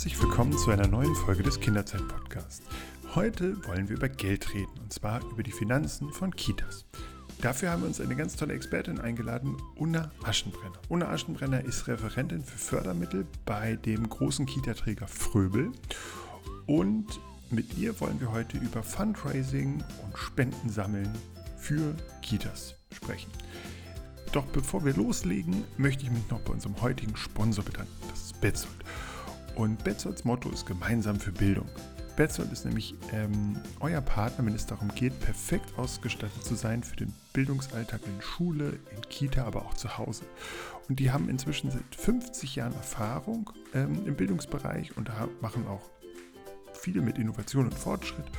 herzlich willkommen zu einer neuen Folge des Kinderzeit-Podcasts. Heute wollen wir über Geld reden und zwar über die Finanzen von Kitas. Dafür haben wir uns eine ganz tolle Expertin eingeladen, Unna Aschenbrenner. Unna Aschenbrenner ist Referentin für Fördermittel bei dem großen Kita-Träger Fröbel und mit ihr wollen wir heute über Fundraising und Spenden sammeln für Kitas sprechen. Doch bevor wir loslegen, möchte ich mich noch bei unserem heutigen Sponsor bedanken. Das ist Betzold. Und Betzolds Motto ist gemeinsam für Bildung. Betzold ist nämlich ähm, euer Partner, wenn es darum geht, perfekt ausgestattet zu sein für den Bildungsalltag in Schule, in Kita, aber auch zu Hause. Und die haben inzwischen seit 50 Jahren Erfahrung ähm, im Bildungsbereich und machen auch viel mit Innovation und Fortschritt.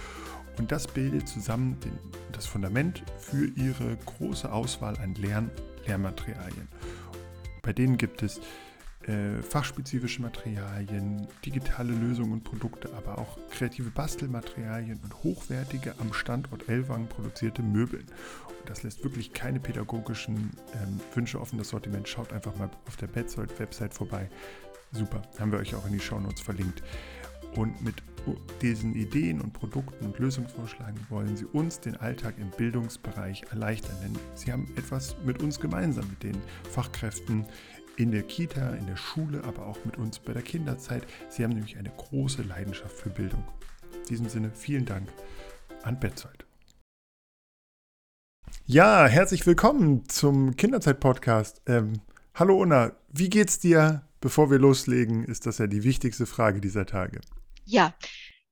Und das bildet zusammen den, das Fundament für ihre große Auswahl an Lern Lehrmaterialien. Bei denen gibt es äh, fachspezifische Materialien, digitale Lösungen und Produkte, aber auch kreative Bastelmaterialien und hochwertige am Standort Ellwangen produzierte Möbel. Und das lässt wirklich keine pädagogischen ähm, Wünsche offen. Das Sortiment schaut einfach mal auf der Betzold-Website vorbei. Super, haben wir euch auch in die Shownotes verlinkt. Und mit diesen Ideen und Produkten und Lösungsvorschlägen wollen Sie uns den Alltag im Bildungsbereich erleichtern. Denn Sie haben etwas mit uns gemeinsam, mit den Fachkräften in der Kita, in der Schule, aber auch mit uns bei der Kinderzeit. Sie haben nämlich eine große Leidenschaft für Bildung. In diesem Sinne vielen Dank an Betzold. Ja, herzlich willkommen zum Kinderzeit-Podcast. Ähm, hallo Unna, wie geht's dir? Bevor wir loslegen, ist das ja die wichtigste Frage dieser Tage. Ja,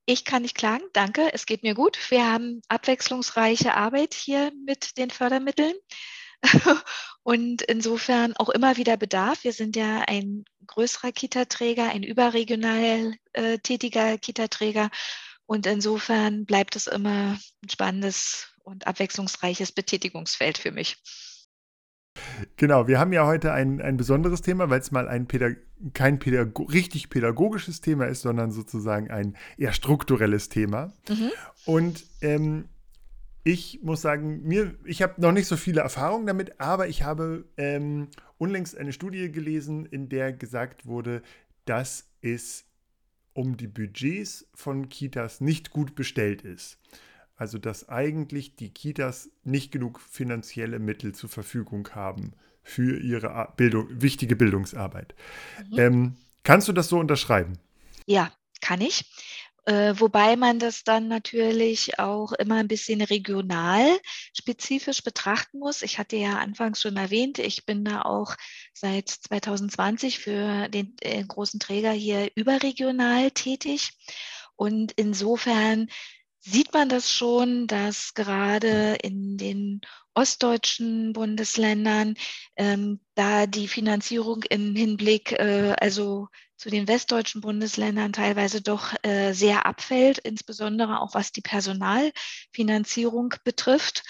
ich kann nicht klagen, danke. Es geht mir gut. Wir haben abwechslungsreiche Arbeit hier mit den Fördermitteln und insofern auch immer wieder Bedarf. Wir sind ja ein größerer Kita-Träger, ein überregional äh, tätiger Kita-Träger und insofern bleibt es immer ein spannendes und abwechslungsreiches Betätigungsfeld für mich. Genau, wir haben ja heute ein, ein besonderes Thema, weil es mal ein Pädag kein Pädago richtig pädagogisches Thema ist, sondern sozusagen ein eher strukturelles Thema. Mhm. Und ähm, ich muss sagen, mir, ich habe noch nicht so viele Erfahrungen damit, aber ich habe ähm, unlängst eine Studie gelesen, in der gesagt wurde, dass es um die Budgets von Kitas nicht gut bestellt ist. Also dass eigentlich die Kitas nicht genug finanzielle Mittel zur Verfügung haben für ihre Bildung, wichtige Bildungsarbeit. Mhm. Ähm, kannst du das so unterschreiben? Ja, kann ich. Äh, wobei man das dann natürlich auch immer ein bisschen regional spezifisch betrachten muss. Ich hatte ja anfangs schon erwähnt, ich bin da auch seit 2020 für den äh, großen Träger hier überregional tätig. Und insofern sieht man das schon, dass gerade in den ostdeutschen Bundesländern ähm, da die Finanzierung im Hinblick äh, also zu den westdeutschen Bundesländern teilweise doch äh, sehr abfällt, insbesondere auch was die Personalfinanzierung betrifft.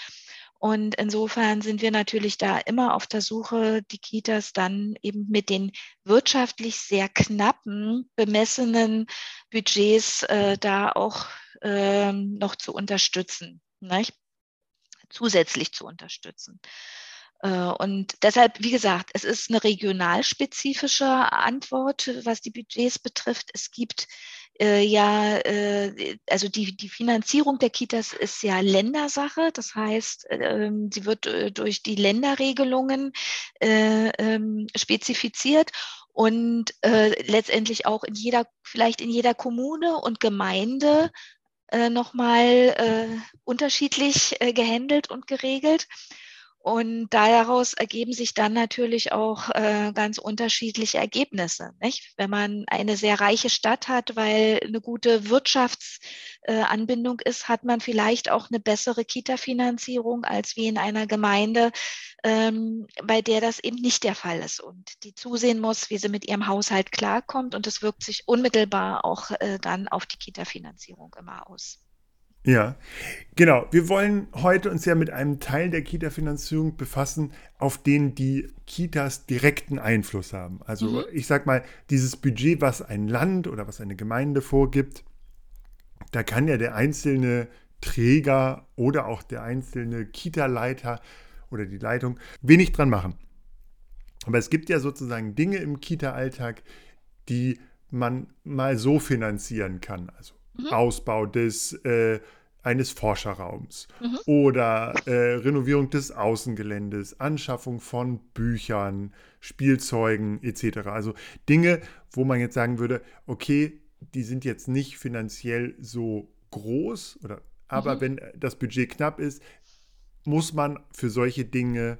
Und insofern sind wir natürlich da immer auf der Suche, die Kitas dann eben mit den wirtschaftlich sehr knappen bemessenen Budgets äh, da auch ähm, noch zu unterstützen, nicht? Zusätzlich zu unterstützen. Äh, und deshalb, wie gesagt, es ist eine regionalspezifische Antwort, was die Budgets betrifft. Es gibt äh, ja, äh, also die, die Finanzierung der Kitas ist ja Ländersache. Das heißt, ähm, sie wird äh, durch die Länderregelungen äh, ähm, spezifiziert und äh, letztendlich auch in jeder, vielleicht in jeder Kommune und Gemeinde äh, nochmal äh, unterschiedlich äh, gehandelt und geregelt. Und daraus ergeben sich dann natürlich auch äh, ganz unterschiedliche Ergebnisse. Nicht? Wenn man eine sehr reiche Stadt hat, weil eine gute Wirtschaftsanbindung äh, ist, hat man vielleicht auch eine bessere Kita-Finanzierung als wie in einer Gemeinde, ähm, bei der das eben nicht der Fall ist und die zusehen muss, wie sie mit ihrem Haushalt klarkommt. Und das wirkt sich unmittelbar auch äh, dann auf die Kita-Finanzierung immer aus. Ja, genau. Wir wollen heute uns ja mit einem Teil der Kita-Finanzierung befassen, auf den die Kitas direkten Einfluss haben. Also mhm. ich sag mal, dieses Budget, was ein Land oder was eine Gemeinde vorgibt, da kann ja der einzelne Träger oder auch der einzelne Kita-Leiter oder die Leitung wenig dran machen. Aber es gibt ja sozusagen Dinge im Kita-Alltag, die man mal so finanzieren kann. Also mhm. Ausbau des äh, eines Forscherraums mhm. oder äh, Renovierung des Außengeländes, Anschaffung von Büchern, Spielzeugen etc. Also Dinge, wo man jetzt sagen würde, okay, die sind jetzt nicht finanziell so groß oder aber mhm. wenn das Budget knapp ist, muss man für solche Dinge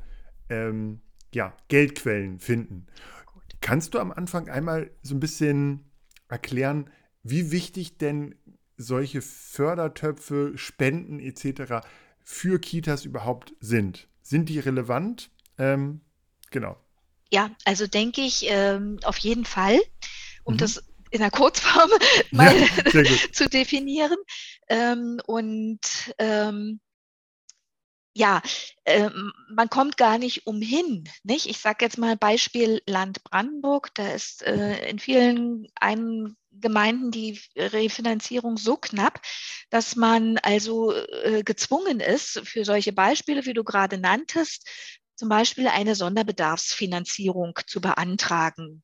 ähm, ja, Geldquellen finden. Gut. Kannst du am Anfang einmal so ein bisschen erklären, wie wichtig denn solche Fördertöpfe, Spenden etc. für Kitas überhaupt sind? Sind die relevant? Ähm, genau. Ja, also denke ich ähm, auf jeden Fall, um mhm. das in der Kurzform mal ja, zu definieren. Ähm, und ähm, ja, äh, man kommt gar nicht umhin. Nicht? Ich sage jetzt mal Beispiel Land Brandenburg. Da ist äh, in vielen ein Gemeinden die Refinanzierung so knapp, dass man also äh, gezwungen ist, für solche Beispiele, wie du gerade nanntest, zum Beispiel eine Sonderbedarfsfinanzierung zu beantragen.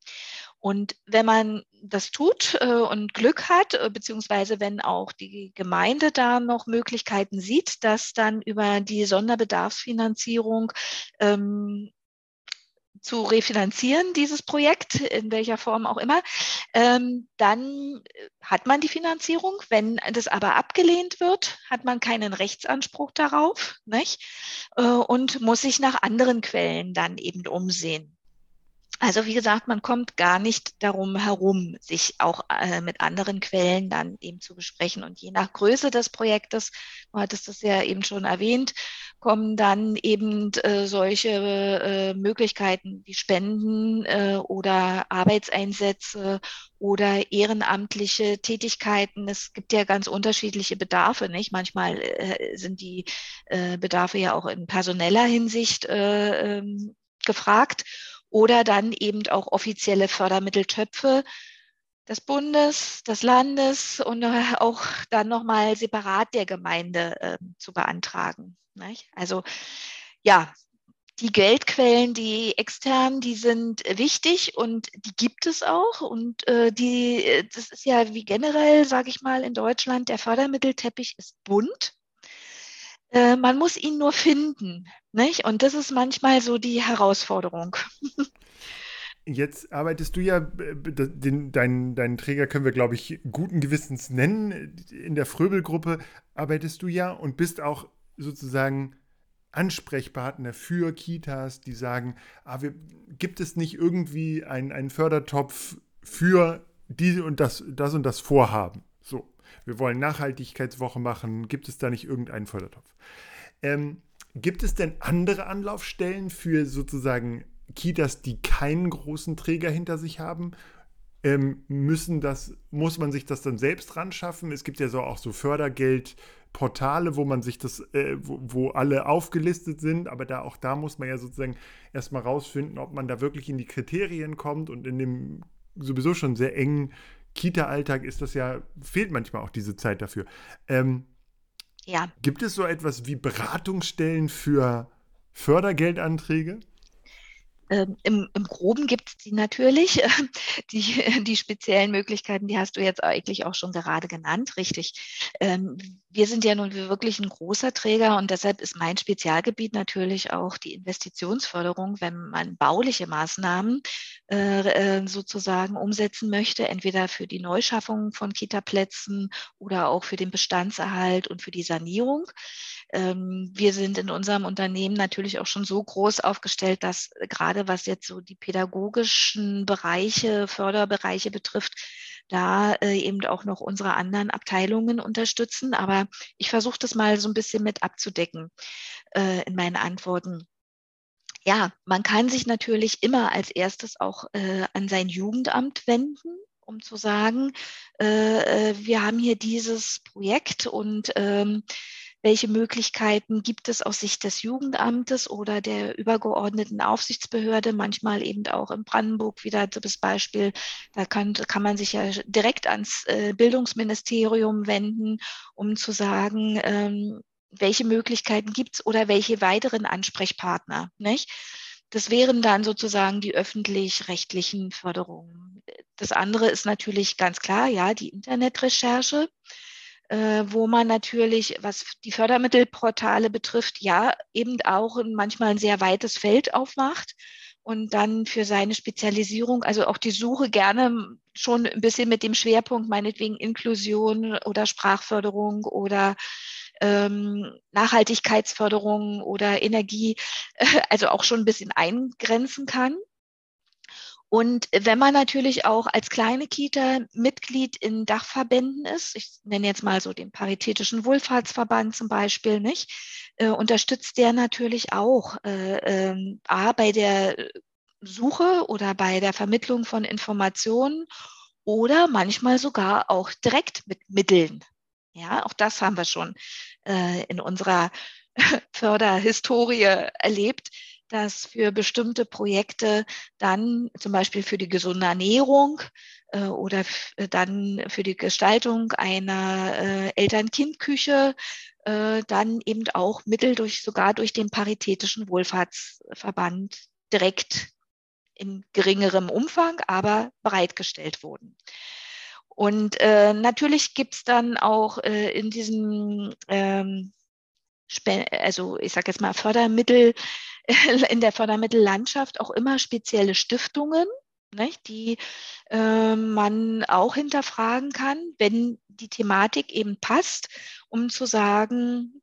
Und wenn man das tut äh, und Glück hat, äh, beziehungsweise wenn auch die Gemeinde da noch Möglichkeiten sieht, dass dann über die Sonderbedarfsfinanzierung ähm, zu refinanzieren, dieses Projekt, in welcher Form auch immer, ähm, dann hat man die Finanzierung. Wenn das aber abgelehnt wird, hat man keinen Rechtsanspruch darauf nicht? Äh, und muss sich nach anderen Quellen dann eben umsehen. Also wie gesagt, man kommt gar nicht darum herum, sich auch äh, mit anderen Quellen dann eben zu besprechen. Und je nach Größe des Projektes, du hattest das ja eben schon erwähnt, kommen dann eben äh, solche äh, Möglichkeiten wie Spenden äh, oder Arbeitseinsätze oder ehrenamtliche Tätigkeiten. Es gibt ja ganz unterschiedliche Bedarfe, nicht? Manchmal äh, sind die äh, Bedarfe ja auch in personeller Hinsicht äh, ähm, gefragt oder dann eben auch offizielle Fördermitteltöpfe des Bundes, des Landes und äh, auch dann nochmal separat der Gemeinde äh, zu beantragen. Nicht? Also ja, die Geldquellen, die externen, die sind wichtig und die gibt es auch. Und äh, die, das ist ja wie generell, sage ich mal, in Deutschland, der Fördermittelteppich ist bunt. Äh, man muss ihn nur finden. Nicht? Und das ist manchmal so die Herausforderung. Jetzt arbeitest du ja, äh, den, deinen, deinen Träger können wir, glaube ich, guten Gewissens nennen. In der Fröbelgruppe arbeitest du ja und bist auch sozusagen Ansprechpartner für Kitas, die sagen, ah, wir, gibt es nicht irgendwie einen, einen Fördertopf für diese und das, das und das Vorhaben? So wir wollen Nachhaltigkeitswoche machen, gibt es da nicht irgendeinen Fördertopf? Ähm, gibt es denn andere Anlaufstellen für sozusagen Kitas, die keinen großen Träger hinter sich haben? Ähm, müssen das, muss man sich das dann selbst ran schaffen? Es gibt ja so auch so Fördergeldportale, wo man sich das, äh, wo, wo, alle aufgelistet sind, aber da auch da muss man ja sozusagen erstmal rausfinden, ob man da wirklich in die Kriterien kommt und in dem sowieso schon sehr engen Kita-Alltag ist das ja, fehlt manchmal auch diese Zeit dafür. Ähm, ja. Gibt es so etwas wie Beratungsstellen für Fördergeldanträge? Ähm, im, Im Groben gibt es die natürlich. Die, die speziellen Möglichkeiten, die hast du jetzt eigentlich auch schon gerade genannt, richtig. Ähm, wir sind ja nun wirklich ein großer Träger und deshalb ist mein Spezialgebiet natürlich auch die Investitionsförderung, wenn man bauliche Maßnahmen äh, äh sozusagen umsetzen möchte, entweder für die Neuschaffung von Kitaplätzen oder auch für den Bestandserhalt und für die Sanierung. Ähm, wir sind in unserem Unternehmen natürlich auch schon so groß aufgestellt, dass gerade was jetzt so die pädagogischen Bereiche, Förderbereiche betrifft, da äh, eben auch noch unsere anderen Abteilungen unterstützen. Aber ich versuche das mal so ein bisschen mit abzudecken äh, in meinen Antworten. Ja, man kann sich natürlich immer als erstes auch äh, an sein Jugendamt wenden um zu sagen, äh, äh wir haben hier dieses Projekt und ähm, welche Möglichkeiten gibt es aus Sicht des Jugendamtes oder der übergeordneten Aufsichtsbehörde, manchmal eben auch in Brandenburg wieder das Beispiel, da kann, kann man sich ja direkt ans äh, Bildungsministerium wenden, um zu sagen, ähm, welche Möglichkeiten gibt es oder welche weiteren Ansprechpartner. Nicht? Das wären dann sozusagen die öffentlich-rechtlichen Förderungen. das andere ist natürlich ganz klar, ja, die Internetrecherche, äh, wo man natürlich, was die Fördermittelportale betrifft, ja, eben auch manchmal ein sehr weites Feld aufmacht und dann für seine Spezialisierung, also auch die Suche gerne schon ein bisschen mit dem Schwerpunkt meinetwegen Inklusion oder Sprachförderung oder ähm, Nachhaltigkeitsförderung oder Energie, also auch schon ein bisschen eingrenzen kann. Und wenn man natürlich auch als kleine Kita Mitglied in Dachverbänden ist, ich nenne jetzt mal so den Paritätischen Wohlfahrtsverband zum Beispiel, nicht, äh, unterstützt der natürlich auch äh, äh, A, bei der Suche oder bei der Vermittlung von Informationen oder manchmal sogar auch direkt mit Mitteln. Ja, auch das haben wir schon äh, in unserer Förderhistorie erlebt, dass für bestimmte Projekte dann zum Beispiel für die gesunde Ernährung äh, oder äh, dann für die Gestaltung einer äh, Eltern-Kind-Küche äh, dann eben auch Mittel durch sogar durch den Paritätischen Wohlfahrtsverband direkt in geringerem Umfang, aber bereitgestellt wurden. Und äh, natürlich gibt's dann auch äh, in diesem, ähm, also ich sage jetzt mal Fördermittel, in der Fördermittellandschaft auch immer spezielle Stiftungen, nicht, die äh, man auch hinterfragen kann, wenn die Thematik eben passt, um zu sagen,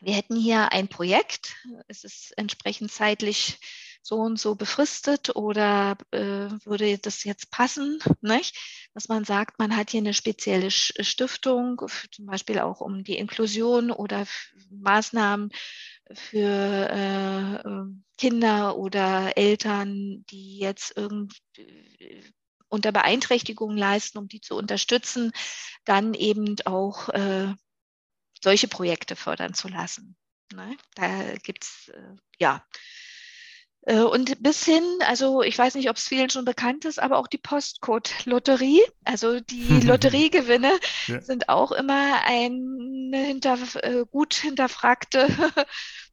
wir hätten hier ein Projekt, es ist entsprechend zeitlich so und so befristet oder äh, würde das jetzt passen, nicht? dass man sagt, man hat hier eine spezielle Stiftung, zum Beispiel auch um die Inklusion oder Maßnahmen für äh, ähm, Kinder oder Eltern, die jetzt irgendwie unter Beeinträchtigungen leisten, um die zu unterstützen, dann eben auch äh, solche Projekte fördern zu lassen. Ne? Da gibt's äh, ja äh, und bis hin, also ich weiß nicht, ob es vielen schon bekannt ist, aber auch die Postcode-Lotterie, also die Lotteriegewinne ja. sind auch immer eine hinter, äh, gut hinterfragte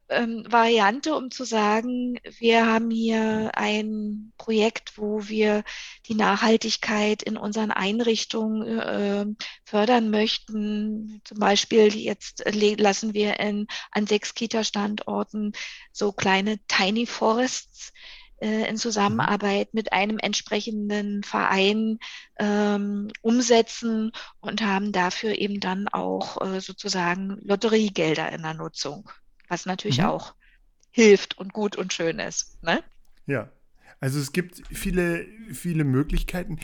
ähm, Variante, um zu sagen, wir haben hier ein Projekt, wo wir die Nachhaltigkeit in unseren Einrichtungen äh, fördern möchten. Zum Beispiel jetzt lassen wir in, an sechs Kita-Standorten so kleine Tiny Forests äh, in Zusammenarbeit mit einem entsprechenden Verein ähm, umsetzen und haben dafür eben dann auch äh, sozusagen Lotteriegelder in der Nutzung was natürlich mhm. auch hilft und gut und schön ist. Ne? Ja, also es gibt viele, viele Möglichkeiten.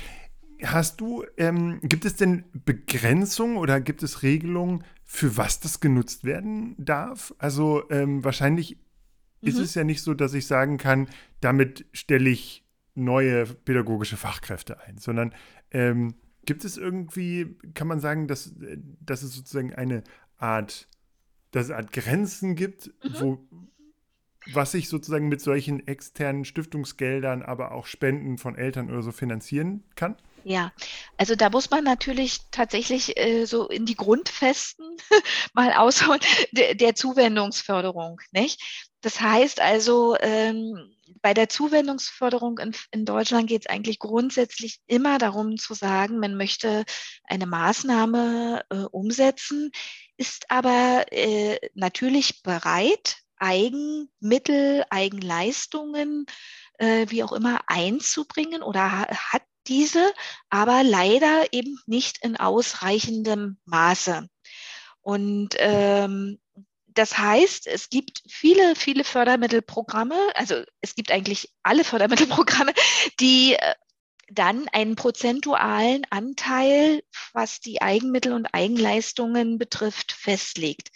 Hast du, ähm, gibt es denn Begrenzungen oder gibt es Regelungen, für was das genutzt werden darf? Also ähm, wahrscheinlich mhm. ist es ja nicht so, dass ich sagen kann, damit stelle ich neue pädagogische Fachkräfte ein, sondern ähm, gibt es irgendwie, kann man sagen, dass, äh, dass es sozusagen eine Art dass es halt Grenzen gibt, mhm. wo was sich sozusagen mit solchen externen Stiftungsgeldern, aber auch Spenden von Eltern oder so finanzieren kann? Ja, also da muss man natürlich tatsächlich äh, so in die Grundfesten mal ausholen der, der Zuwendungsförderung, nicht? Das heißt also, ähm, bei der Zuwendungsförderung in, in Deutschland geht es eigentlich grundsätzlich immer darum zu sagen, man möchte eine Maßnahme äh, umsetzen, ist aber äh, natürlich bereit, Eigenmittel, Eigenleistungen, äh, wie auch immer, einzubringen oder hat diese, aber leider eben nicht in ausreichendem Maße. Und ähm, das heißt, es gibt viele, viele Fördermittelprogramme, also es gibt eigentlich alle Fördermittelprogramme, die äh, dann einen prozentualen Anteil, was die Eigenmittel und Eigenleistungen betrifft, festlegt.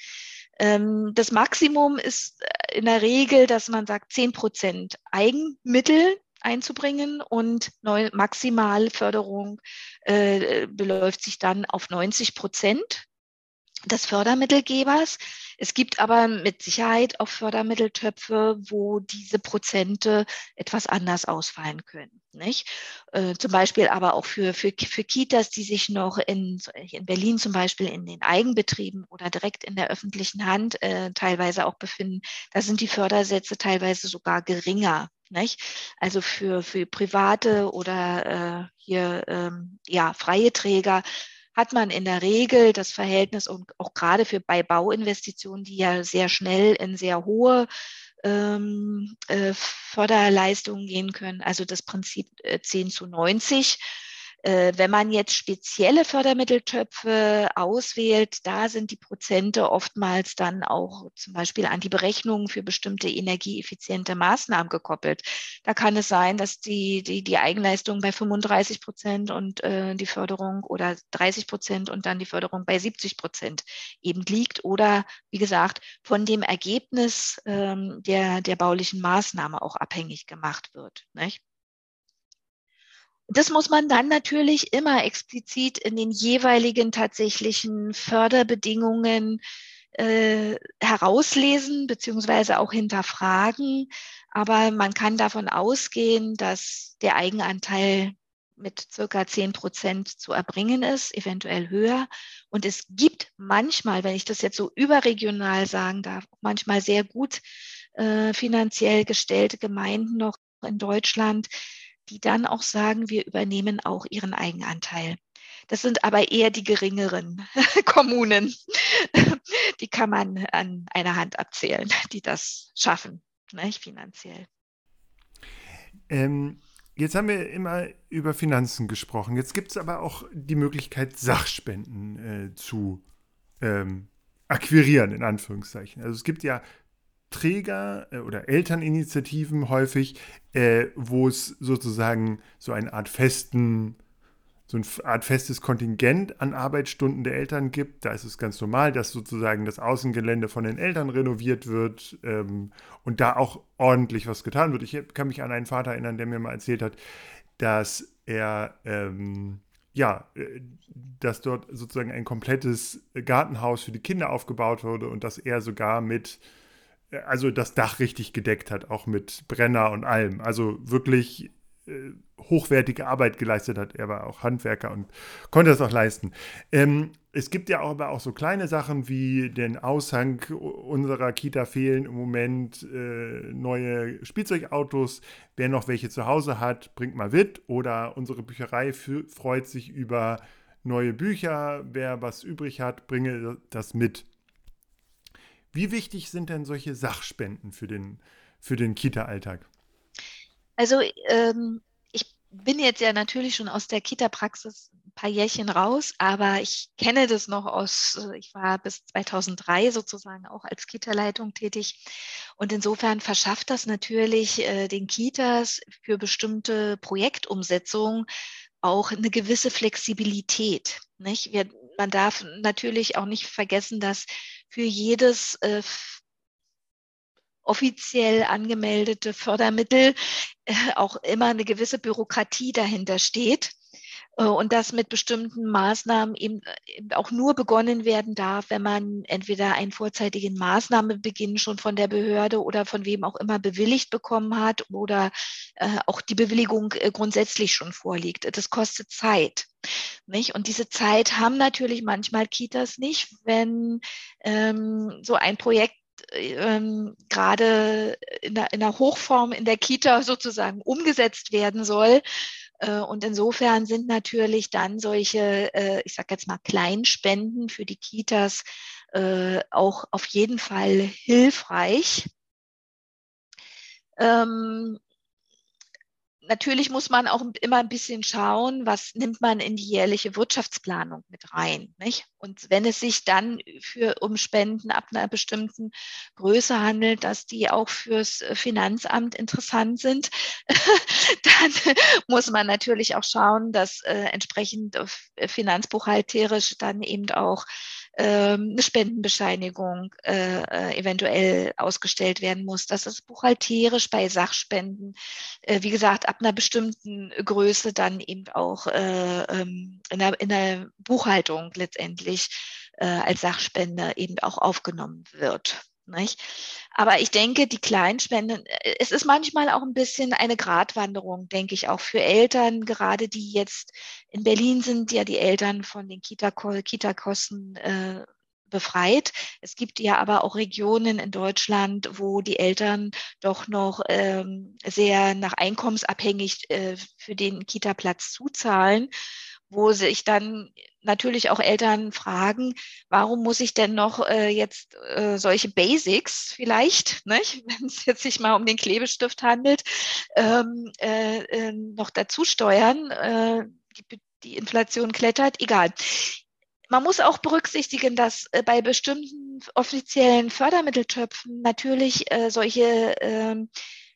Ähm, das Maximum ist äh, in der Regel, dass man sagt, zehn Prozent Eigenmittel einzubringen und Maximalförderung äh, beläuft sich dann auf 90 Prozent des Fördermittelgebers. Es gibt aber mit Sicherheit auch Fördermitteltöpfe, wo diese Prozente etwas anders ausfallen können. Nicht? Äh, zum Beispiel aber auch für, für, für Kitas, die sich noch in, in Berlin zum Beispiel in den Eigenbetrieben oder direkt in der öffentlichen Hand äh, teilweise auch befinden. Da sind die Fördersätze teilweise sogar geringer. Nicht? Also für, für private oder äh, hier ähm, ja, freie Träger hat man in der Regel das Verhältnis und auch gerade für bei Bauinvestitionen, die ja sehr schnell in sehr hohe ähm, äh, Förderleistungen gehen können, also das Prinzip äh, 10 zu 90 äh, wenn man jetzt spezielle Fördermitteltöpfe auswählt, da sind die Prozente oftmals dann auch zum Beispiel an die Berechnungen für bestimmte energieeffiziente Maßnahmen gekoppelt. Da kann es sein, dass die, die, die Eigenleistung bei 35 Prozent und äh, die Förderung oder 30 Prozent und dann die Förderung bei 70 Prozent eben liegt oder wie gesagt von dem Ergebnis ähm, der, der baulichen Maßnahme auch abhängig gemacht wird. Nicht? Das muss man dann natürlich immer explizit in den jeweiligen tatsächlichen Förderbedingungen äh, herauslesen beziehungsweise auch hinterfragen. Aber man kann davon ausgehen, dass der Eigenanteil mit circa zehn Prozent zu erbringen ist, eventuell höher. Und es gibt manchmal, wenn ich das jetzt so überregional sagen darf, manchmal sehr gut äh, finanziell gestellte Gemeinden noch in Deutschland, die dann auch sagen, wir übernehmen auch ihren Eigenanteil. Das sind aber eher die geringeren Kommunen. Die kann man an einer Hand abzählen, die das schaffen, ne, finanziell. Ähm, jetzt haben wir immer über Finanzen gesprochen. Jetzt gibt es aber auch die Möglichkeit, Sachspenden äh, zu ähm, akquirieren, in Anführungszeichen. Also es gibt ja Träger äh, oder Elterninitiativen häufig, äh, wo es sozusagen so eine Art festen, so eine Art festes Kontingent an Arbeitsstunden der Eltern gibt. Da ist es ganz normal, dass sozusagen das Außengelände von den Eltern renoviert wird ähm, und da auch ordentlich was getan wird. Ich kann mich an einen Vater erinnern, der mir mal erzählt hat, dass er ähm, ja, äh, dass dort sozusagen ein komplettes Gartenhaus für die Kinder aufgebaut wurde und dass er sogar mit also das Dach richtig gedeckt hat, auch mit Brenner und allem. Also wirklich äh, hochwertige Arbeit geleistet hat. Er war auch Handwerker und konnte das auch leisten. Ähm, es gibt ja aber auch so kleine Sachen wie den Aushang unserer Kita fehlen im Moment äh, neue Spielzeugautos. Wer noch welche zu Hause hat, bringt mal mit. Oder unsere Bücherei freut sich über neue Bücher. Wer was übrig hat, bringe das mit. Wie wichtig sind denn solche Sachspenden für den, für den Kita-Alltag? Also ähm, ich bin jetzt ja natürlich schon aus der Kita-Praxis ein paar Jährchen raus, aber ich kenne das noch aus, ich war bis 2003 sozusagen auch als Kita-Leitung tätig. Und insofern verschafft das natürlich äh, den Kitas für bestimmte Projektumsetzungen auch eine gewisse Flexibilität. Nicht? Wir, man darf natürlich auch nicht vergessen, dass für jedes äh, offiziell angemeldete Fördermittel äh, auch immer eine gewisse Bürokratie dahinter steht. Äh, und das mit bestimmten Maßnahmen eben, eben, auch nur begonnen werden darf, wenn man entweder einen vorzeitigen Maßnahmebeginn schon von der Behörde oder von wem auch immer bewilligt bekommen hat oder äh, auch die Bewilligung äh, grundsätzlich schon vorliegt. Das kostet Zeit. Nicht? Und diese Zeit haben natürlich manchmal Kitas nicht, wenn ähm, so ein Projekt ähm, gerade in der, in der Hochform in der Kita sozusagen umgesetzt werden soll, äh, und insofern sind natürlich dann solche, äh, ich sage jetzt mal, Kleinspenden für die Kitas äh, auch auf jeden Fall hilfreich. Ähm, natürlich muss man auch immer ein bisschen schauen, was nimmt man in die jährliche Wirtschaftsplanung mit rein. Nicht? Und wenn es sich dann für um Spenden ab einer bestimmten Größe handelt, dass die auch fürs Finanzamt interessant sind, dann muss man natürlich auch schauen, dass äh, entsprechend finanzbuchhalterisch dann eben auch ähm, eine Spendenbescheinigung äh, äh, eventuell ausgestellt werden muss. Das ist buchhalterisch bei Sachspenden, äh, wie gesagt, ab einer bestimmten Größe dann eben auch äh, ähm, in, der, in der Buchhaltung letztendlich äh, als Sachspende eben auch aufgenommen wird. Nicht? Aber ich denke, die Kleinspenden, äh, es ist manchmal auch ein bisschen eine Gratwanderung, denke ich, auch für Eltern, gerade die jetzt in Berlin sind, ja die Eltern von den Kita-Kosten äh, befreit. Es gibt ja aber auch Regionen in Deutschland, wo die Eltern doch noch ähm, sehr nach einkommensabhängig äh, für den Kita-Platz zuzahlen wo sich dann natürlich auch Eltern fragen, warum muss ich denn noch äh, jetzt äh, solche Basics vielleicht, wenn es jetzt sich mal um den Klebestift handelt, ähm, äh, äh, noch dazu steuern. Äh, die, die Inflation klettert, egal. Man muss auch berücksichtigen, dass äh, bei bestimmten offiziellen Fördermitteltöpfen natürlich äh, solche, äh,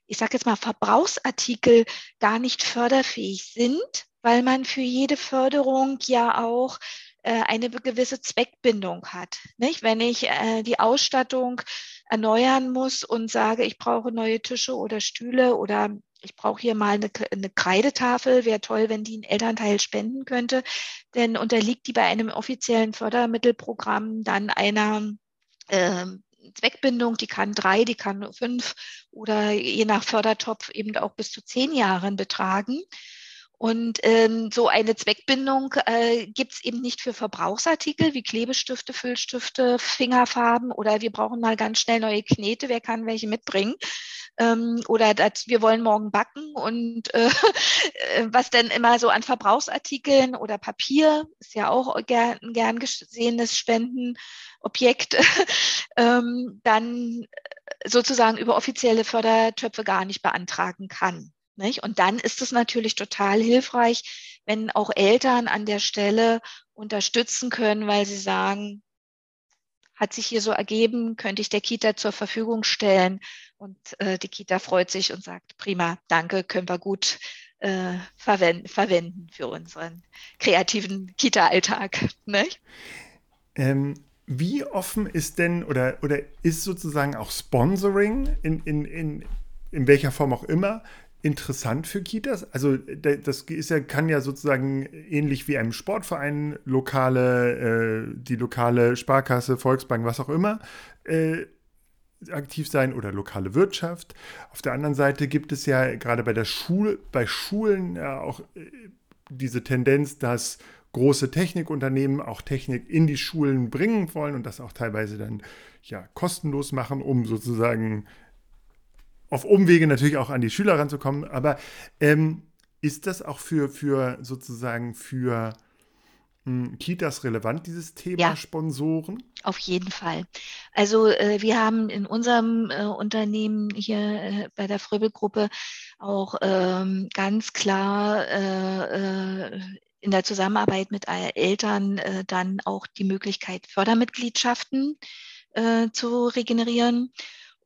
ich sage jetzt mal, Verbrauchsartikel gar nicht förderfähig sind weil man für jede Förderung ja auch äh, eine gewisse Zweckbindung hat. Nicht? Wenn ich äh, die Ausstattung erneuern muss und sage, ich brauche neue Tische oder Stühle oder ich brauche hier mal eine, eine Kreidetafel, wäre toll, wenn die einen Elternteil spenden könnte, denn unterliegt die bei einem offiziellen Fördermittelprogramm dann einer äh, Zweckbindung, die kann drei, die kann fünf oder je nach Fördertopf eben auch bis zu zehn Jahren betragen. Und ähm, so eine Zweckbindung äh, gibt es eben nicht für Verbrauchsartikel wie Klebestifte, Füllstifte, Fingerfarben oder wir brauchen mal ganz schnell neue Knete, wer kann welche mitbringen. Ähm, oder das, wir wollen morgen backen und äh, was denn immer so an Verbrauchsartikeln oder Papier ist ja auch gern, gern gesehenes Spendenobjekt, ähm, dann sozusagen über offizielle Fördertöpfe gar nicht beantragen kann. Nicht? Und dann ist es natürlich total hilfreich, wenn auch Eltern an der Stelle unterstützen können, weil sie sagen, hat sich hier so ergeben, könnte ich der Kita zur Verfügung stellen. Und äh, die Kita freut sich und sagt, prima, danke, können wir gut äh, verwenden, verwenden für unseren kreativen Kita-Alltag. Ähm, wie offen ist denn oder, oder ist sozusagen auch Sponsoring in, in, in, in welcher Form auch immer interessant für Kitas? Also das ist ja, kann ja sozusagen ähnlich wie einem Sportverein lokale, äh, die lokale Sparkasse, Volksbank, was auch immer, äh, aktiv sein oder lokale Wirtschaft. Auf der anderen Seite gibt es ja gerade bei der Schule, bei Schulen ja auch äh, diese Tendenz, dass große Technikunternehmen auch Technik in die Schulen bringen wollen und das auch teilweise dann ja kostenlos machen, um sozusagen auf Umwege natürlich auch an die Schüler ranzukommen. Aber ähm, ist das auch für, für sozusagen für hm, Kitas relevant, dieses Thema ja, Sponsoren? Auf jeden Fall. Also äh, wir haben in unserem äh, Unternehmen hier äh, bei der Fröbel-Gruppe auch ähm, ganz klar äh, äh, in der Zusammenarbeit mit Eltern äh, dann auch die Möglichkeit, Fördermitgliedschaften zu regenerieren.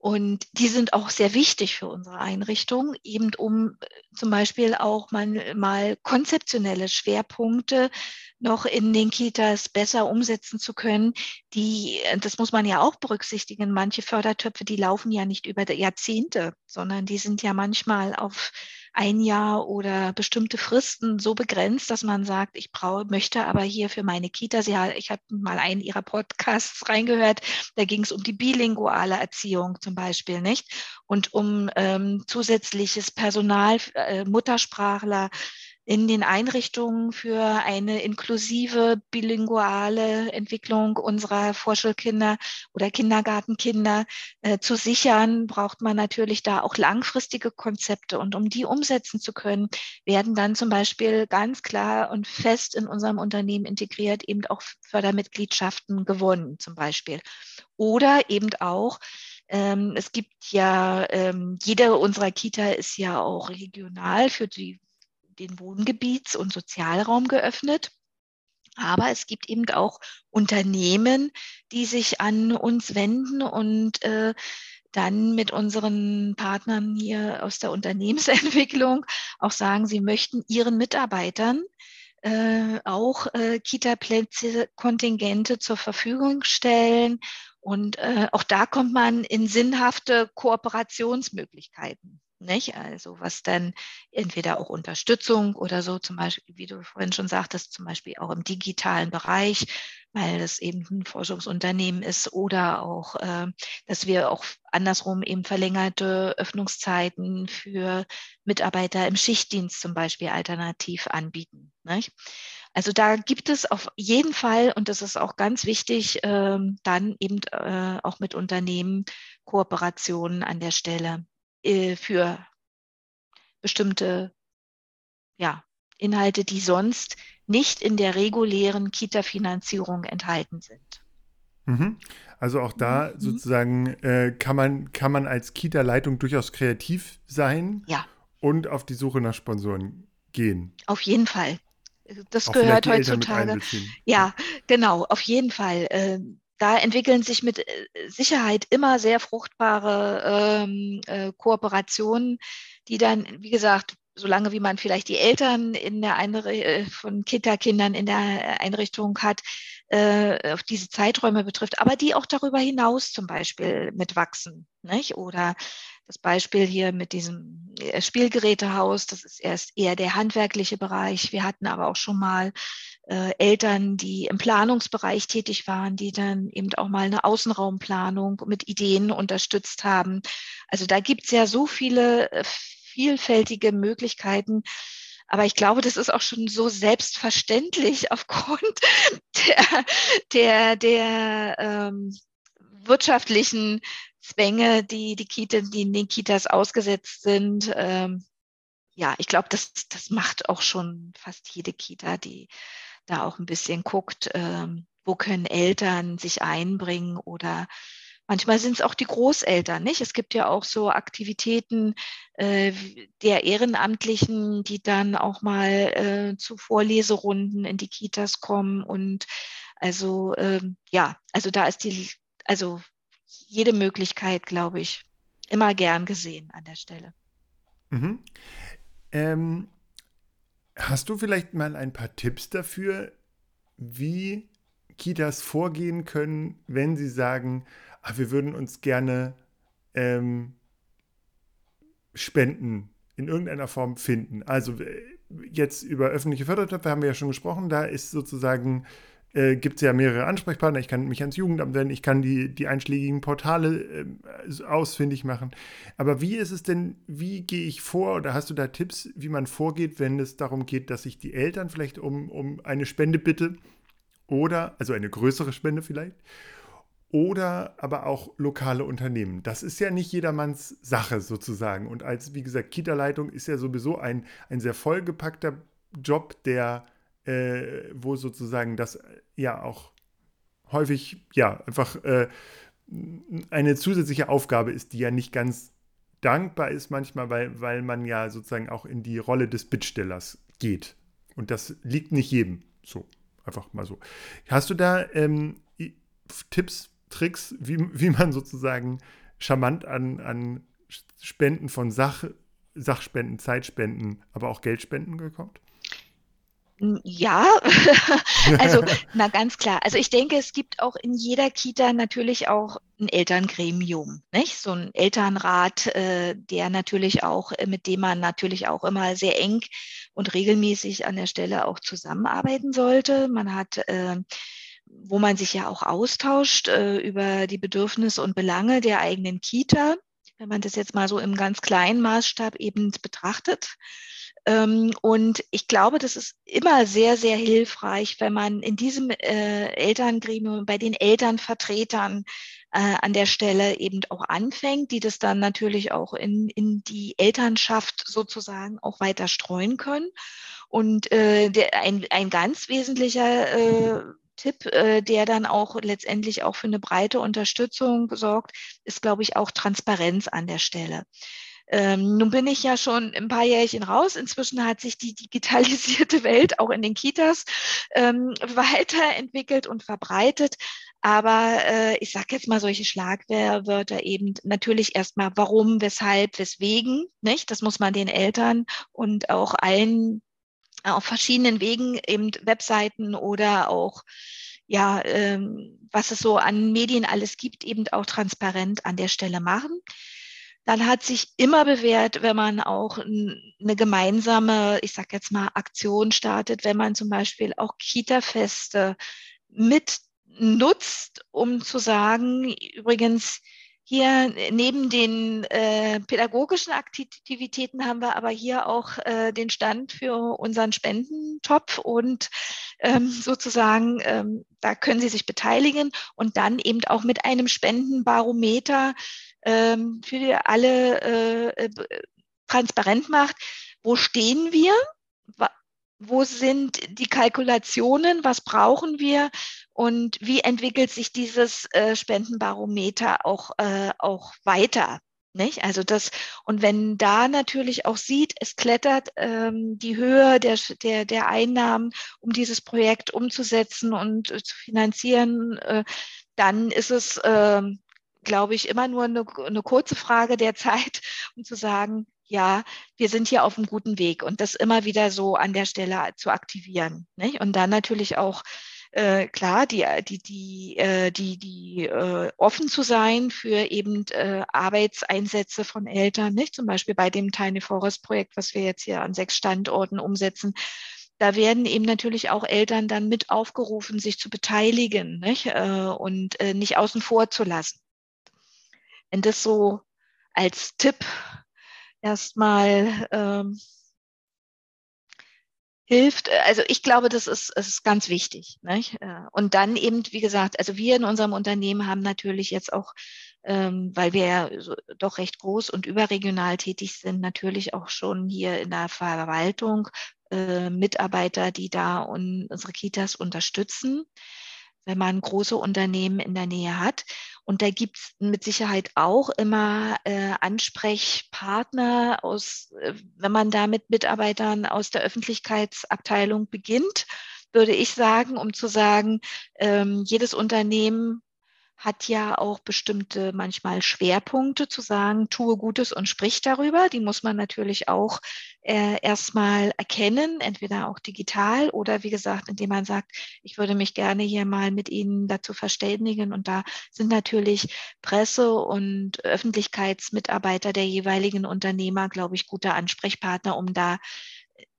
Und die sind auch sehr wichtig für unsere Einrichtung, eben um äh, zum Beispiel auch mal, mal konzeptionelle Schwerpunkte noch in den Kitas besser umsetzen zu können. Die, äh, das muss man ja auch berücksichtigen. Manche Fördertöpfe, die laufen ja nicht über Jahrzehnte, sondern die sind ja manchmal auf ein Jahr oder bestimmte Fristen so begrenzt, dass man sagt, ich brauche, möchte aber hier für meine Kita, Sie, ich habe mal einen Ihrer Podcasts reingehört, da ging es um die bilinguale Erziehung zum Beispiel, nicht? Und um ähm, zusätzliches Personal, äh, Muttersprachler, in den Einrichtungen für eine inklusive bilinguale Entwicklung unserer Vorschulkinder oder Kindergartenkinder äh, zu sichern, braucht man natürlich da auch langfristige Konzepte. Und um die umsetzen zu können, werden dann zum Beispiel ganz klar und fest in unserem Unternehmen integriert eben auch Fördermitgliedschaften gewonnen zum Beispiel. Oder eben auch ähm, es gibt ja, ähm, jede unserer Kita ist ja auch regional für die den Wohngebiets- und Sozialraum geöffnet. Aber es gibt eben auch Unternehmen, die sich an uns wenden und äh, dann mit unseren Partnern hier aus der Unternehmensentwicklung auch sagen, sie möchten ihren Mitarbeitern äh, auch äh, Kita-Plätze, Kontingente zur Verfügung stellen. Und äh, auch da kommt man in sinnhafte Kooperationsmöglichkeiten. Nicht? Also was dann entweder auch Unterstützung oder so, zum Beispiel, wie du vorhin schon sagtest, zum Beispiel auch im digitalen Bereich, weil das eben ein Forschungsunternehmen ist oder auch, äh, dass wir auch andersrum eben verlängerte Öffnungszeiten für Mitarbeiter im Schichtdienst zum Beispiel alternativ anbieten. Nicht? Also da gibt es auf jeden Fall, und das ist auch ganz wichtig, ähm, dann eben äh, auch mit Unternehmen Kooperationen an der Stelle für bestimmte ja, Inhalte, die sonst nicht in der regulären Kita-Finanzierung enthalten sind. Mhm. Also auch da mhm. sozusagen äh, kann, man, kann man als Kita-Leitung durchaus kreativ sein ja. und auf die Suche nach Sponsoren gehen. Auf jeden Fall. Das auch gehört heutzutage. Ja, genau, auf jeden Fall. Äh, da entwickeln sich mit äh, Sicherheit immer sehr fruchtbare ähm, äh, Kooperationen, die dann, wie gesagt, solange wie man vielleicht die Eltern in der Einrichtung äh, von Kita-Kindern in der Einrichtung hat, äh, auf diese Zeiträume betrifft, aber die auch darüber hinaus zum Beispiel mitwachsen. Nicht? Oder das Beispiel hier mit diesem äh, Spielgerätehaus, das ist erst eher der handwerkliche Bereich. Wir hatten aber auch schon mal äh, Eltern, die im Planungsbereich tätig waren, die dann eben auch mal eine Außenraumplanung mit Ideen unterstützt haben. Also da gibt es ja so viele äh, vielfältige Möglichkeiten. Aber ich glaube, das ist auch schon so selbstverständlich aufgrund der, der, der ähm, wirtschaftlichen Zwänge, die die, Kita, die in den Kitas ausgesetzt sind. Ähm, ja, ich glaube, das, das macht auch schon fast jede Kita, die da auch ein bisschen guckt, ähm, wo können Eltern sich einbringen oder Manchmal sind es auch die Großeltern, nicht? Es gibt ja auch so Aktivitäten äh, der Ehrenamtlichen, die dann auch mal äh, zu Vorleserunden in die Kitas kommen. Und also ähm, ja, also da ist die, also jede Möglichkeit, glaube ich, immer gern gesehen an der Stelle. Mhm. Ähm, hast du vielleicht mal ein paar Tipps dafür, wie Kitas vorgehen können, wenn sie sagen, ah, wir würden uns gerne ähm, Spenden in irgendeiner Form finden. Also äh, jetzt über öffentliche Fördertöpfe haben wir ja schon gesprochen. Da ist sozusagen, äh, gibt es ja mehrere Ansprechpartner. Ich kann mich ans Jugendamt wenden, ich kann die, die einschlägigen Portale äh, ausfindig machen. Aber wie ist es denn, wie gehe ich vor oder hast du da Tipps, wie man vorgeht, wenn es darum geht, dass ich die Eltern vielleicht um, um eine Spende bitte oder, also eine größere Spende vielleicht? oder aber auch lokale Unternehmen. Das ist ja nicht jedermanns Sache sozusagen. Und als, wie gesagt, Kita-Leitung ist ja sowieso ein, ein sehr vollgepackter Job, der, äh, wo sozusagen das ja auch häufig, ja, einfach äh, eine zusätzliche Aufgabe ist, die ja nicht ganz dankbar ist manchmal, weil, weil man ja sozusagen auch in die Rolle des Bittstellers geht. Und das liegt nicht jedem so. Einfach mal so. Hast du da ähm, Tipps, Tricks, wie, wie man sozusagen charmant an, an Spenden von Sach, Sachspenden, Zeitspenden, aber auch Geldspenden kommt? Ja, also na ganz klar. Also ich denke, es gibt auch in jeder Kita natürlich auch ein Elterngremium, nicht? So ein Elternrat, äh, der natürlich auch, äh, mit dem man natürlich auch immer sehr eng und regelmäßig an der Stelle auch zusammenarbeiten sollte. Man hat äh, wo man sich ja auch austauscht über die Bedürfnisse und Belange der eigenen Kita, wenn man das jetzt mal so im ganz kleinen Maßstab eben betrachtet. Ähm, und ich glaube, das ist immer sehr, sehr hilfreich, wenn man in diesem äh, Elterngremium bei den Elternvertretern äh, an der Stelle eben auch anfängt, die das dann natürlich auch in, in die Elternschaft sozusagen auch weiter streuen können. Und äh, der, ein, ein ganz wesentlicher äh, Tipp, äh, der dann auch letztendlich auch für eine breite Unterstützung sorgt, ist, glaube ich, auch Transparenz an der Stelle. Ähm, nun bin ich ja schon ein paar Jährchen raus. Inzwischen hat sich die digitalisierte Welt auch in den Kitas ähm, weiterentwickelt und verbreitet. Aber äh, ich sage jetzt mal solche Schlagwörter eben natürlich erstmal warum, weshalb, weswegen. Nicht? Das muss man den Eltern und auch allen auf verschiedenen Wegen eben Webseiten oder auch ja, ähm, was es so an Medien alles gibt, eben auch transparent an der Stelle machen. Dann hat sich immer bewährt, wenn man auch eine gemeinsame, ich sag jetzt mal, Aktion startet, wenn man zum Beispiel auch Kita-Feste mit nutzt, um zu sagen, übrigens, hier neben den äh, pädagogischen Aktivitäten haben wir aber hier auch äh, den Stand für unseren Spendentopf und ähm, sozusagen, ähm, da können Sie sich beteiligen und dann eben auch mit einem Spendenbarometer ähm, für alle äh, äh transparent macht, wo stehen wir, wo sind die Kalkulationen, was brauchen wir und wie entwickelt sich dieses äh, Spendenbarometer auch, äh, auch weiter. Nicht? Also das, und wenn da natürlich auch sieht, es klettert ähm, die Höhe der, der, der Einnahmen, um dieses Projekt umzusetzen und äh, zu finanzieren, äh, dann ist es, äh, glaube ich, immer nur eine, eine kurze Frage der Zeit, um zu sagen, ja, wir sind hier auf einem guten Weg und das immer wieder so an der Stelle zu aktivieren. Nicht? Und dann natürlich auch äh, klar, die, die, die, äh, die, die äh, offen zu sein für eben äh, Arbeitseinsätze von Eltern, nicht? Zum Beispiel bei dem Tiny Forest Projekt, was wir jetzt hier an sechs Standorten umsetzen. Da werden eben natürlich auch Eltern dann mit aufgerufen, sich zu beteiligen nicht? Äh, und äh, nicht außen vor zu lassen. Wenn das so als Tipp erstmal ähm, hilft. Also ich glaube, das ist, das ist ganz wichtig. Nicht? Äh, und dann eben, wie gesagt, also wir in unserem Unternehmen haben natürlich jetzt auch, ähm, weil wir ja doch recht groß und überregional tätig sind, natürlich auch schon hier in der Verwaltung äh, Mitarbeiter, die da un, unsere Kitas unterstützen wenn man große Unternehmen in der Nähe hat. Und da gibt es mit Sicherheit auch immer äh, Ansprechpartner aus, äh, wenn man da mit Mitarbeitern aus der Öffentlichkeitsabteilung beginnt, würde ich sagen, um zu sagen, ähm, jedes Unternehmen hat ja auch bestimmte manchmal Schwerpunkte zu sagen, tue Gutes und sprich darüber. Die muss man natürlich auch äh, erstmal erkennen, entweder auch digital oder wie gesagt, indem man sagt, ich würde mich gerne hier mal mit Ihnen dazu verständigen. Und da sind natürlich Presse und Öffentlichkeitsmitarbeiter der jeweiligen Unternehmer, glaube ich, gute Ansprechpartner, um da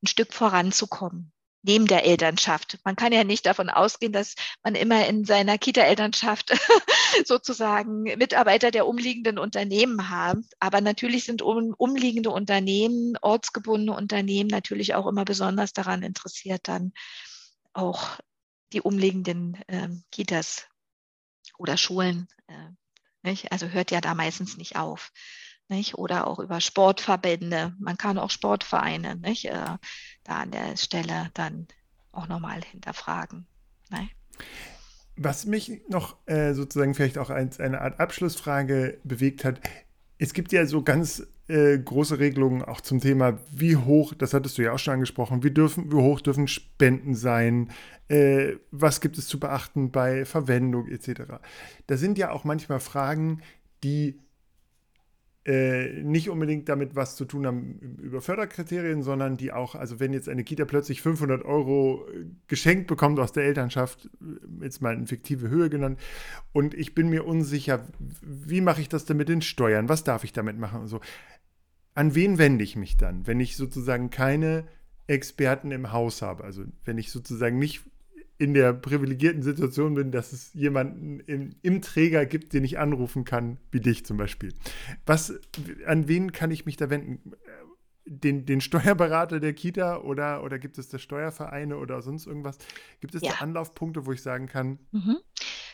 ein Stück voranzukommen neben der Elternschaft. Man kann ja nicht davon ausgehen, dass man immer in seiner Kita-Elternschaft sozusagen Mitarbeiter der umliegenden Unternehmen haben. Aber natürlich sind um, umliegende Unternehmen, ortsgebundene Unternehmen natürlich auch immer besonders daran interessiert, dann auch die umliegenden äh, Kitas oder Schulen. Äh, also hört ja da meistens nicht auf nicht? Oder auch über Sportverbände. Man kann auch Sportvereine, nicht? Äh, da an der Stelle dann auch nochmal hinterfragen. Ne? Was mich noch äh, sozusagen vielleicht auch als eine Art Abschlussfrage bewegt hat, es gibt ja so ganz äh, große Regelungen auch zum Thema, wie hoch, das hattest du ja auch schon angesprochen, wie, dürfen, wie hoch dürfen Spenden sein, äh, was gibt es zu beachten bei Verwendung etc. Da sind ja auch manchmal Fragen, die äh, nicht unbedingt damit was zu tun haben über Förderkriterien, sondern die auch, also wenn jetzt eine Kita plötzlich 500 Euro äh, geschenkt bekommt aus der Elternschaft, äh, jetzt mal eine fiktive Höhe genannt, und ich bin mir unsicher, wie mache ich das denn mit den Steuern, was darf ich damit machen und so. An wen wende ich mich dann, wenn ich sozusagen keine Experten im Haus habe? Also wenn ich sozusagen nicht in der privilegierten Situation bin, dass es jemanden im, im, Träger gibt, den ich anrufen kann, wie dich zum Beispiel. Was, an wen kann ich mich da wenden? Den, den Steuerberater der Kita oder, oder gibt es da Steuervereine oder sonst irgendwas? Gibt es ja. da Anlaufpunkte, wo ich sagen kann, mhm.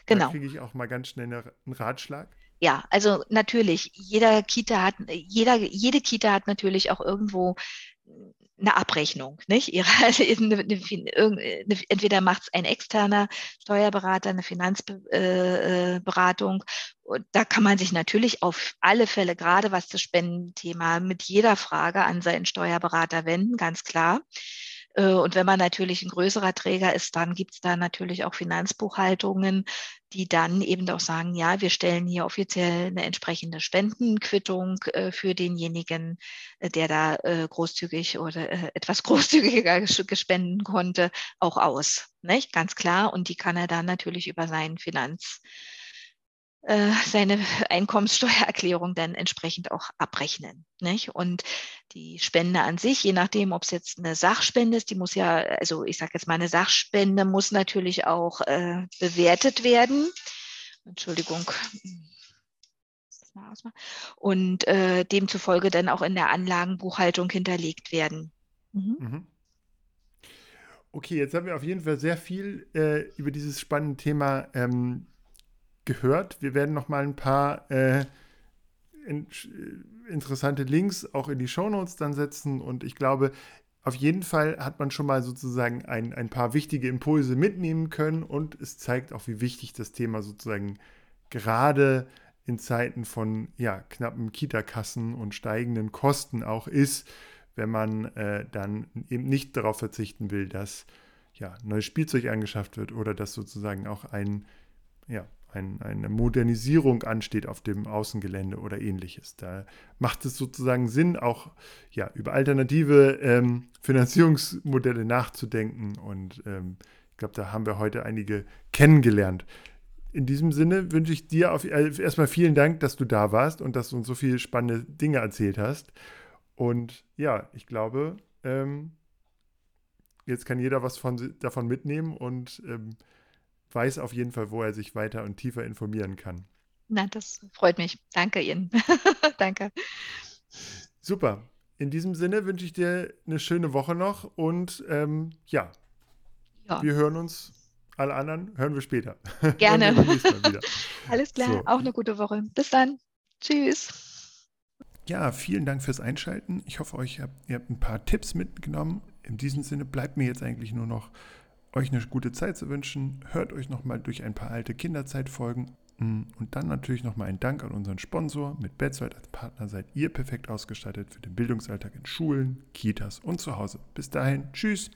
genau. da kriege ich auch mal ganz schnell einen Ratschlag? Ja, also natürlich, jeder Kita hat, jeder, jede Kita hat natürlich auch irgendwo eine Abrechnung, nicht? Ihre, entweder macht es ein externer Steuerberater, eine Finanzberatung. Äh, da kann man sich natürlich auf alle Fälle, gerade was das Spendenthema, mit jeder Frage an seinen Steuerberater wenden, ganz klar. Äh, und wenn man natürlich ein größerer Träger ist, dann gibt es da natürlich auch Finanzbuchhaltungen, die dann eben auch sagen, ja, wir stellen hier offiziell eine entsprechende Spendenquittung äh, für denjenigen, äh, der da großzügig oder etwas großzügiger gespenden konnte, auch aus. Nicht? Ganz klar. Und die kann er dann natürlich über seinen Finanz äh, seine Einkommenssteuererklärung dann entsprechend auch abrechnen. Nicht? Und die Spende an sich, je nachdem, ob es jetzt eine Sachspende ist, die muss ja, also ich sage jetzt mal, eine Sachspende muss natürlich auch äh, bewertet werden. Entschuldigung. Und äh, demzufolge dann auch in der Anlagenbuchhaltung hinterlegt werden. Mhm. Mhm. Okay, jetzt haben wir auf jeden Fall sehr viel äh, über dieses spannende Thema ähm, gehört. Wir werden noch mal ein paar äh, in, interessante Links auch in die Shownotes dann setzen und ich glaube, auf jeden Fall hat man schon mal sozusagen ein, ein paar wichtige Impulse mitnehmen können und es zeigt auch, wie wichtig das Thema sozusagen gerade in Zeiten von ja, knappen Kitakassen und steigenden Kosten auch ist, wenn man äh, dann eben nicht darauf verzichten will, dass ja, neues Spielzeug angeschafft wird oder dass sozusagen auch ein, ja, ein, eine Modernisierung ansteht auf dem Außengelände oder ähnliches. Da macht es sozusagen Sinn, auch ja, über alternative ähm, Finanzierungsmodelle nachzudenken. Und ähm, ich glaube, da haben wir heute einige kennengelernt. In diesem Sinne wünsche ich dir auf, äh, erstmal vielen Dank, dass du da warst und dass du uns so viele spannende Dinge erzählt hast. Und ja, ich glaube, ähm, jetzt kann jeder was von, davon mitnehmen und ähm, weiß auf jeden Fall, wo er sich weiter und tiefer informieren kann. Na, das freut mich. Danke Ihnen. Danke. Super. In diesem Sinne wünsche ich dir eine schöne Woche noch und ähm, ja, ja, wir hören uns. Alle anderen hören wir später. Gerne. Alles klar. So. Auch eine gute Woche. Bis dann. Tschüss. Ja, vielen Dank fürs Einschalten. Ich hoffe, euch habt, ihr habt ein paar Tipps mitgenommen. In diesem Sinne bleibt mir jetzt eigentlich nur noch euch eine gute Zeit zu wünschen. Hört euch nochmal durch ein paar alte Kinderzeitfolgen mm, und dann natürlich nochmal ein Dank an unseren Sponsor. Mit Betzold als Partner seid ihr perfekt ausgestattet für den Bildungsalltag in Schulen, Kitas und zu Hause. Bis dahin, tschüss.